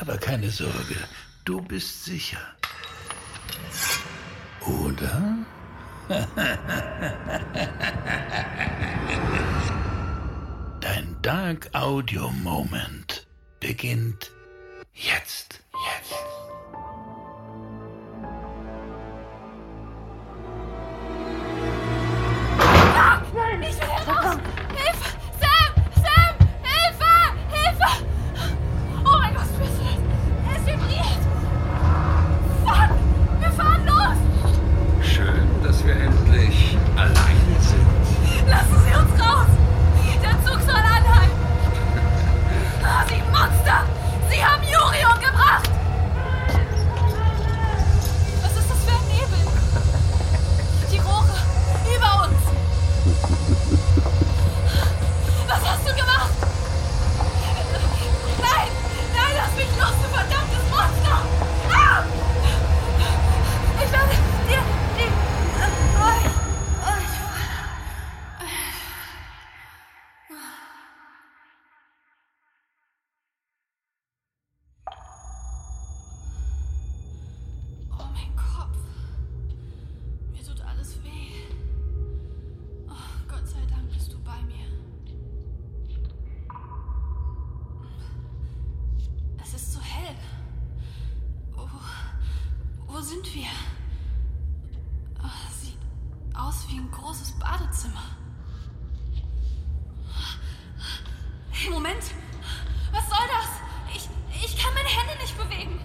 Aber keine Sorge, du bist sicher. Oder? Dein Dark Audio Moment beginnt jetzt. Sind wir? Sieht aus wie ein großes Badezimmer. Hey, Moment. Was soll das? Ich, ich kann meine Hände nicht bewegen.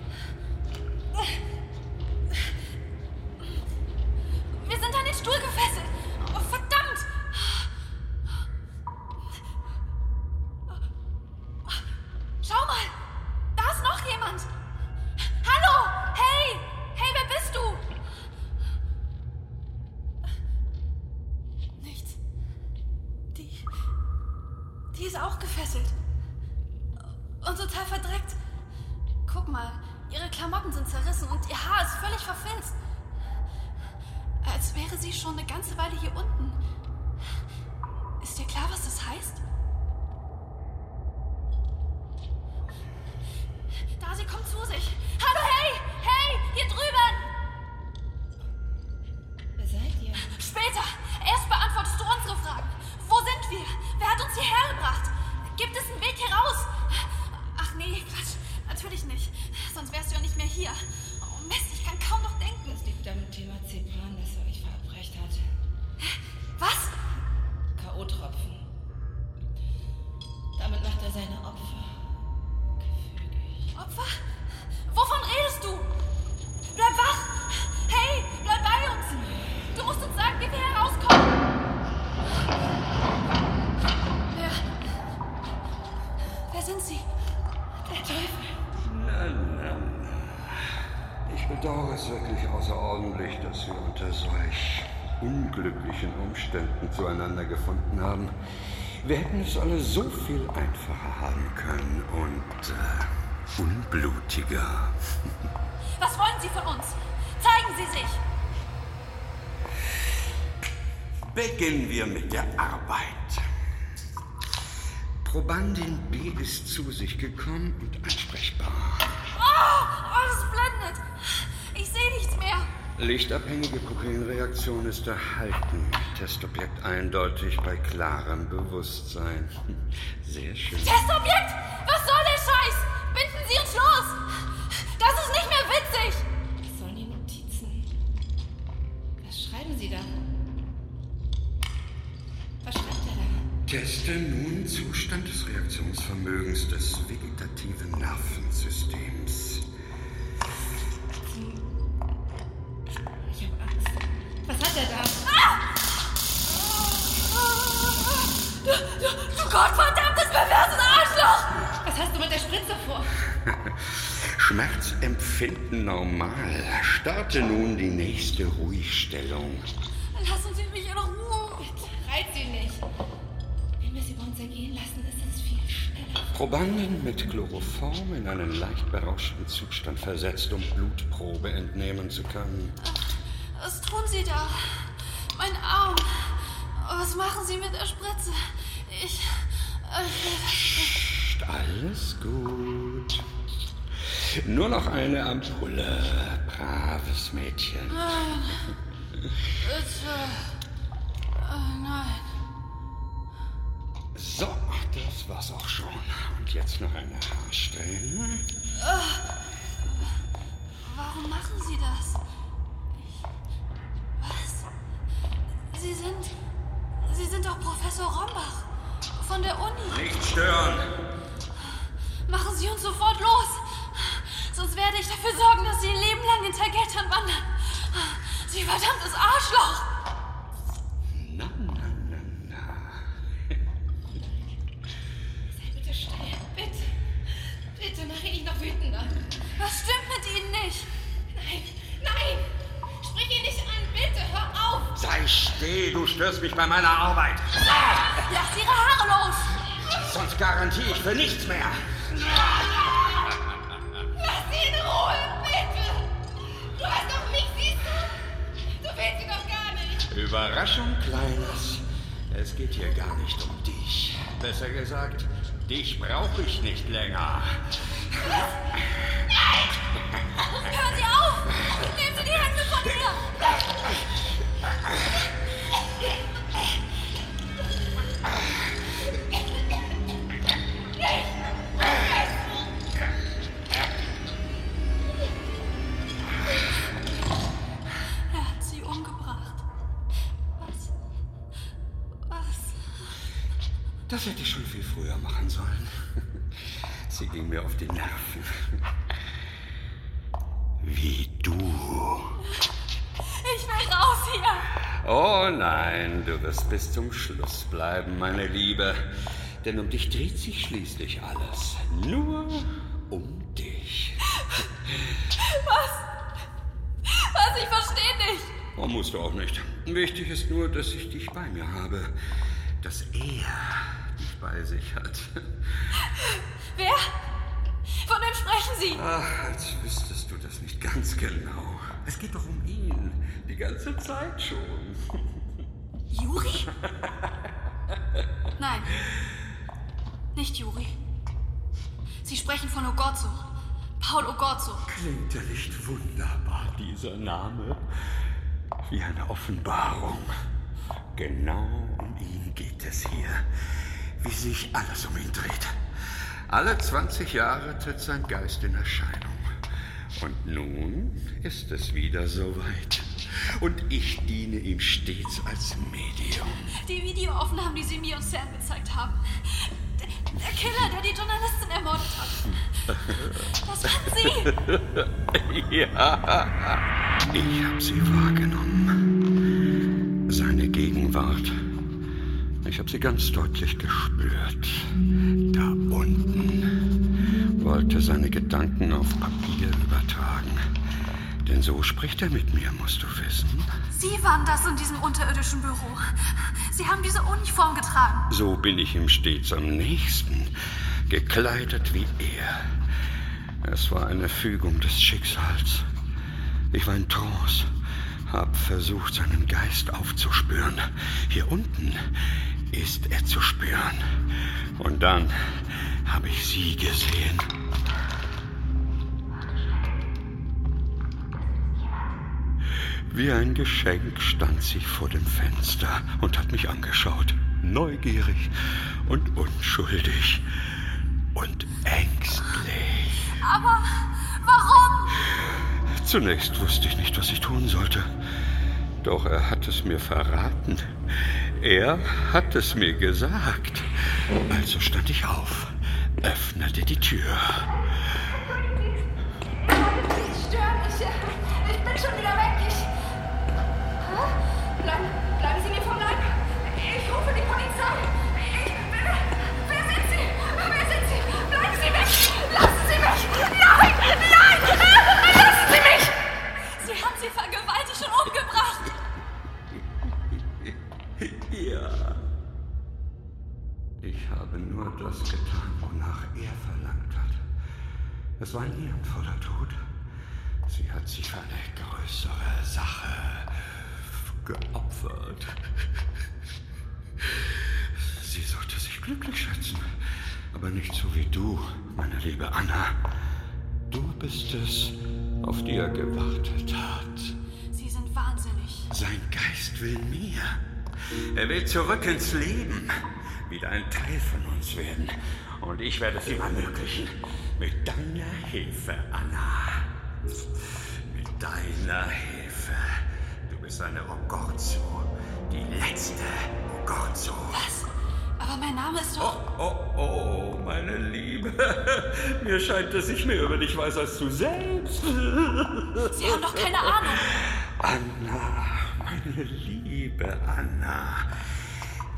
Ist auch gefesselt. Und total verdreckt. Guck mal, ihre Klamotten sind zerrissen und ihr Haar ist völlig verfilzt. Als wäre sie schon eine ganze Weile hier unten. Ist dir klar, was das heißt? Außerordentlich, dass wir unter solch unglücklichen Umständen zueinander gefunden haben. Wir hätten es alle so viel einfacher haben können und äh, unblutiger. Was wollen Sie von uns? Zeigen Sie sich! Beginnen wir mit der Arbeit. Probandin B ist zu sich gekommen und ansprechbar. Oh, oh das blendet! Ich sehe nichts mehr! Lichtabhängige Pupillenreaktion ist erhalten. Testobjekt eindeutig bei klarem Bewusstsein. Sehr schön. Testobjekt! Was soll der Scheiß? Binden Sie uns los! Das ist nicht mehr witzig! Was sollen die Notizen? Was schreiben Sie da? Was schreibt er da? Teste nun Zustand des Reaktionsvermögens des vegetativen Nervensystems. Hat er da? Du, du, du gottverdammtes, perverses Arschloch! Was hast du mit der Spritze vor? Schmerzempfinden normal. Starte nun die nächste Ruhigstellung. Lassen Sie mich in Ruhe. Reit sie nicht. Wenn wir sie bei uns ergehen lassen, ist das viel schneller. Probanden mit Chloroform in einen leicht berauschten Zustand versetzt, um Blutprobe entnehmen zu können. Was tun Sie da? Mein Arm. Was machen Sie mit der Spritze? Ich. Psst, alles gut. Nur noch eine Ampulle, braves Mädchen. Bitte. Oh nein. So, das war's auch schon. Und jetzt noch eine Haarsträhne. Warum machen Sie das? Ich. Was? Sie sind. Sie sind doch Professor Rombach. Von der Uni. Nicht stören! Machen Sie uns sofort los. Sonst werde ich dafür sorgen, dass Sie ein Leben lang in Tergettern wandern. Sie verdammtes Arschloch! Störst mich bei meiner Arbeit. Lasst Ihre Haare los! Sonst garantiere ich für nichts mehr. Lass sie in Ruhe. Bitte. Du hast doch mich, siehst du? Du willst sie doch gar nicht. Überraschung, Kleines. Es geht hier gar nicht um dich. Besser gesagt, dich brauche ich nicht länger. Hören Sie auf! Nehmen Sie die Hände von mir! Das hätte ich schon viel früher machen sollen. Sie ging mir auf die Nerven. Wie du. Ich will raus hier! Oh nein, du wirst bis zum Schluss bleiben, meine Liebe. Denn um dich dreht sich schließlich alles. Nur um dich. Was? Ich verstehe nicht! Oh, musst du auch nicht. Wichtig ist nur, dass ich dich bei mir habe. Dass er dich bei sich hat. Wer? Von wem sprechen Sie? Ach, als wüsstest du das nicht ganz genau. Es geht doch um ihn. Die ganze Zeit schon. Juri? Nein. Nicht Juri. Sie sprechen von Ogorzo. Paul Ogorzo. Klingt er nicht wunderbar, dieser Name? Wie eine Offenbarung. Genau es hier. Wie sich alles um ihn dreht. Alle 20 Jahre tritt sein Geist in Erscheinung. Und nun ist es wieder soweit. Und ich diene ihm stets als Medium. Die Videoaufnahmen, die Sie mir und Sam gezeigt haben. Der, Killer, der die Journalistin ermordet hat. Das waren Sie! Ja, ich habe sie wahrgenommen. Seine Gegenwart. Ich habe sie ganz deutlich gespürt. Da unten. Wollte seine Gedanken auf Papier übertragen. Denn so spricht er mit mir, musst du wissen. Sie waren das in diesem unterirdischen Büro. Sie haben diese Uniform getragen. So bin ich ihm stets am nächsten. Gekleidet wie er. Es war eine Fügung des Schicksals. Ich war in Trance, hab versucht, seinen Geist aufzuspüren. Hier unten ist er zu spüren. Und dann habe ich sie gesehen. Wie ein Geschenk stand sie vor dem Fenster und hat mich angeschaut. Neugierig und unschuldig und ängstlich. Aber warum? Zunächst wusste ich nicht, was ich tun sollte. Doch er hat es mir verraten. Er hat es mir gesagt. Also stand ich auf, öffnete die Tür. Ich störe mich. Äh, ich bin schon wieder weg. Bleiben Sie mir vom Leib. Ich rufe die Polizei. Wer sind Sie? Wer sind Sie? Bleiben Sie weg! Lassen Sie mich! Nein! Nein! Lassen Sie mich! Sie haben sie vergewaltigt und umgebracht! Ich habe nur das getan, wonach er verlangt hat. Es war ein ehrenvoller Tod. Sie hat sich für eine größere Sache geopfert. Sie sollte sich glücklich schätzen, aber nicht so wie du, meine liebe Anna. Du bist es, auf die er gewartet hat. Sie sind wahnsinnig. Sein Geist will mehr. Er will zurück ins Leben wieder ein Teil von uns werden. Und ich werde es ihm ermöglichen. Mit deiner Hilfe, Anna. Mit deiner Hilfe. Du bist eine Ogorzo. Die letzte Ogorzo. Was? Aber mein Name ist doch. Oh, oh, oh, meine Liebe. Mir scheint, dass ich mehr über dich weiß als du selbst. Sie haben doch keine Ahnung. Anna, meine liebe Anna.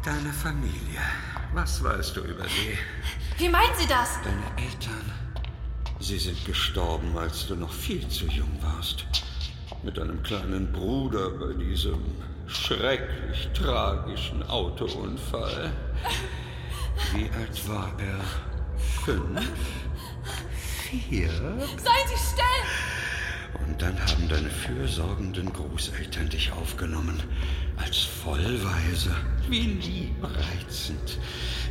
Deine Familie. Was weißt du über sie? Wie meinen Sie das? Deine Eltern. Sie sind gestorben, als du noch viel zu jung warst. Mit deinem kleinen Bruder bei diesem schrecklich tragischen Autounfall. Wie alt war er? Fünf? Vier? Seien Sie still! Und dann haben deine fürsorgenden Großeltern dich aufgenommen. Als Vollweise. Wie liebreizend.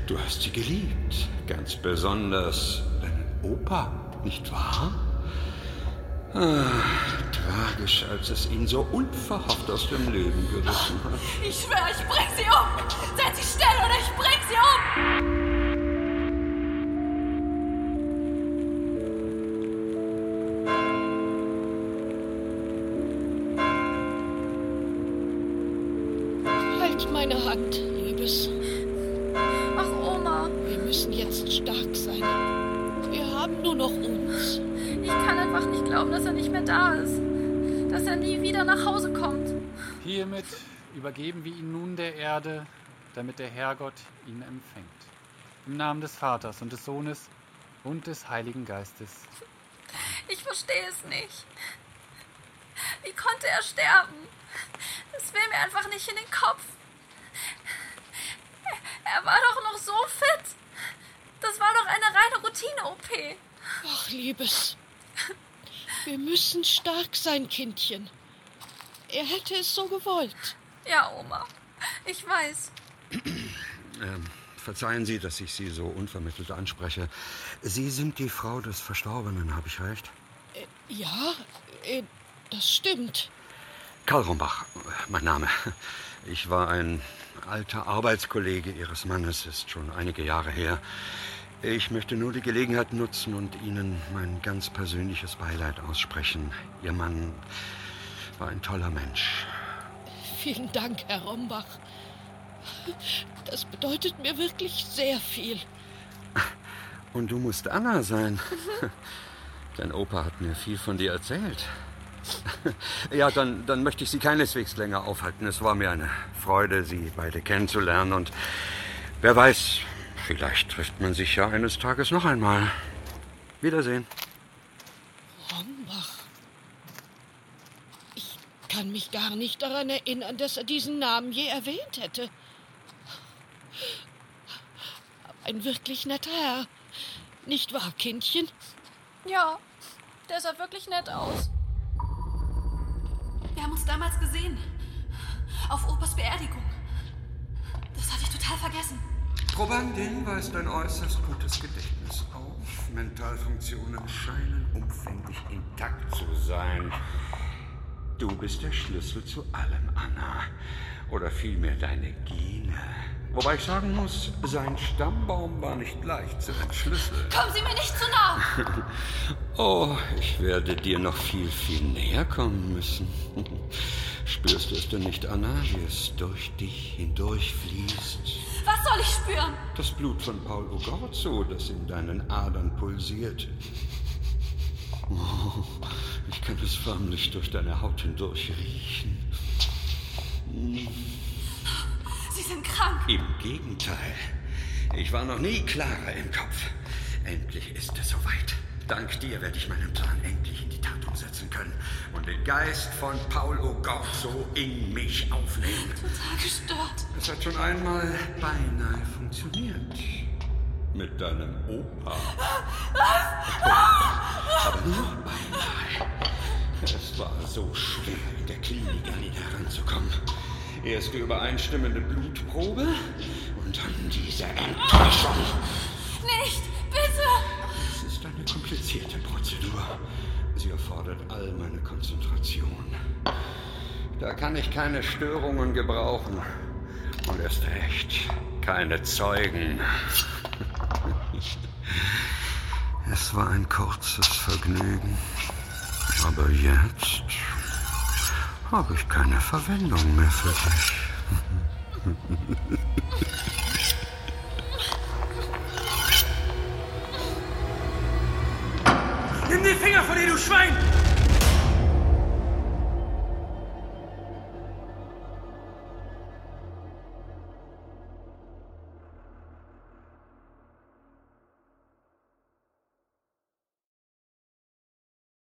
Du hast sie geliebt. Ganz besonders deinen Opa, nicht wahr? Ah, tragisch, als es ihn so unverhofft aus dem Leben gerissen hat. Ich schwöre, ich bring Sie um! Seien Sie still oder ich bring Sie um! Haben nur noch uns. ich kann einfach nicht glauben, dass er nicht mehr da ist. Dass er nie wieder nach Hause kommt. Hiermit übergeben wir ihn nun der Erde, damit der Herrgott ihn empfängt. Im Namen des Vaters und des Sohnes und des Heiligen Geistes. Ich verstehe es nicht. Wie konnte er sterben? Es will mir einfach nicht in den Kopf. Er war doch noch so fit. Das war doch eine reine Routine-OP. Ach, Liebes. Wir müssen stark sein, Kindchen. Er hätte es so gewollt. Ja, Oma. Ich weiß. Ähm, verzeihen Sie, dass ich Sie so unvermittelt anspreche. Sie sind die Frau des Verstorbenen, habe ich recht? Ja, äh, das stimmt. Karl Rombach, mein Name. Ich war ein alter Arbeitskollege Ihres Mannes, ist schon einige Jahre her. Ich möchte nur die Gelegenheit nutzen und Ihnen mein ganz persönliches Beileid aussprechen. Ihr Mann war ein toller Mensch. Vielen Dank, Herr Rombach. Das bedeutet mir wirklich sehr viel. Und du musst Anna sein. Dein Opa hat mir viel von dir erzählt. Ja, dann, dann möchte ich Sie keineswegs länger aufhalten. Es war mir eine Freude, Sie beide kennenzulernen. Und wer weiß, vielleicht trifft man sich ja eines Tages noch einmal. Wiedersehen. Rombach. Ich kann mich gar nicht daran erinnern, dass er diesen Namen je erwähnt hätte. Ein wirklich netter Herr. Nicht wahr, Kindchen? Ja, der sah wirklich nett aus. Wir haben uns damals gesehen. Auf Opas Beerdigung. Das hatte ich total vergessen. Probandin weist ein äußerst gutes Gedächtnis auf. Mentalfunktionen scheinen umfänglich intakt zu sein. Du bist der Schlüssel zu allem, Anna. Oder vielmehr deine Gene. Wobei ich sagen muss, sein Stammbaum war nicht leicht zu entschlüsseln. Kommen Sie mir nicht zu nah! Oh, ich werde dir noch viel, viel näher kommen müssen. Spürst du es denn nicht, Anna, wie es durch dich hindurchfließt? Was soll ich spüren? Das Blut von Paul Ogorzo, das in deinen Adern pulsiert. Oh, ich kann es förmlich durch deine Haut hindurch riechen. Sie sind krank. Im Gegenteil. Ich war noch nie klarer im Kopf. Endlich ist es soweit. Dank dir werde ich meinen Plan endlich in die Tat umsetzen können und den Geist von Paulo Gorso in mich aufnehmen. Total gestört. Es hat schon einmal beinahe funktioniert. Mit deinem Opa. Aber nur beinahe. Es war so schwer, in der Klinik an ihn heranzukommen. Erst die übereinstimmende Blutprobe und dann diese Enttäuschung komplizierte Prozedur. Sie erfordert all meine Konzentration. Da kann ich keine Störungen gebrauchen. Und erst recht keine Zeugen. Es war ein kurzes Vergnügen. Aber jetzt habe ich keine Verwendung mehr für dich.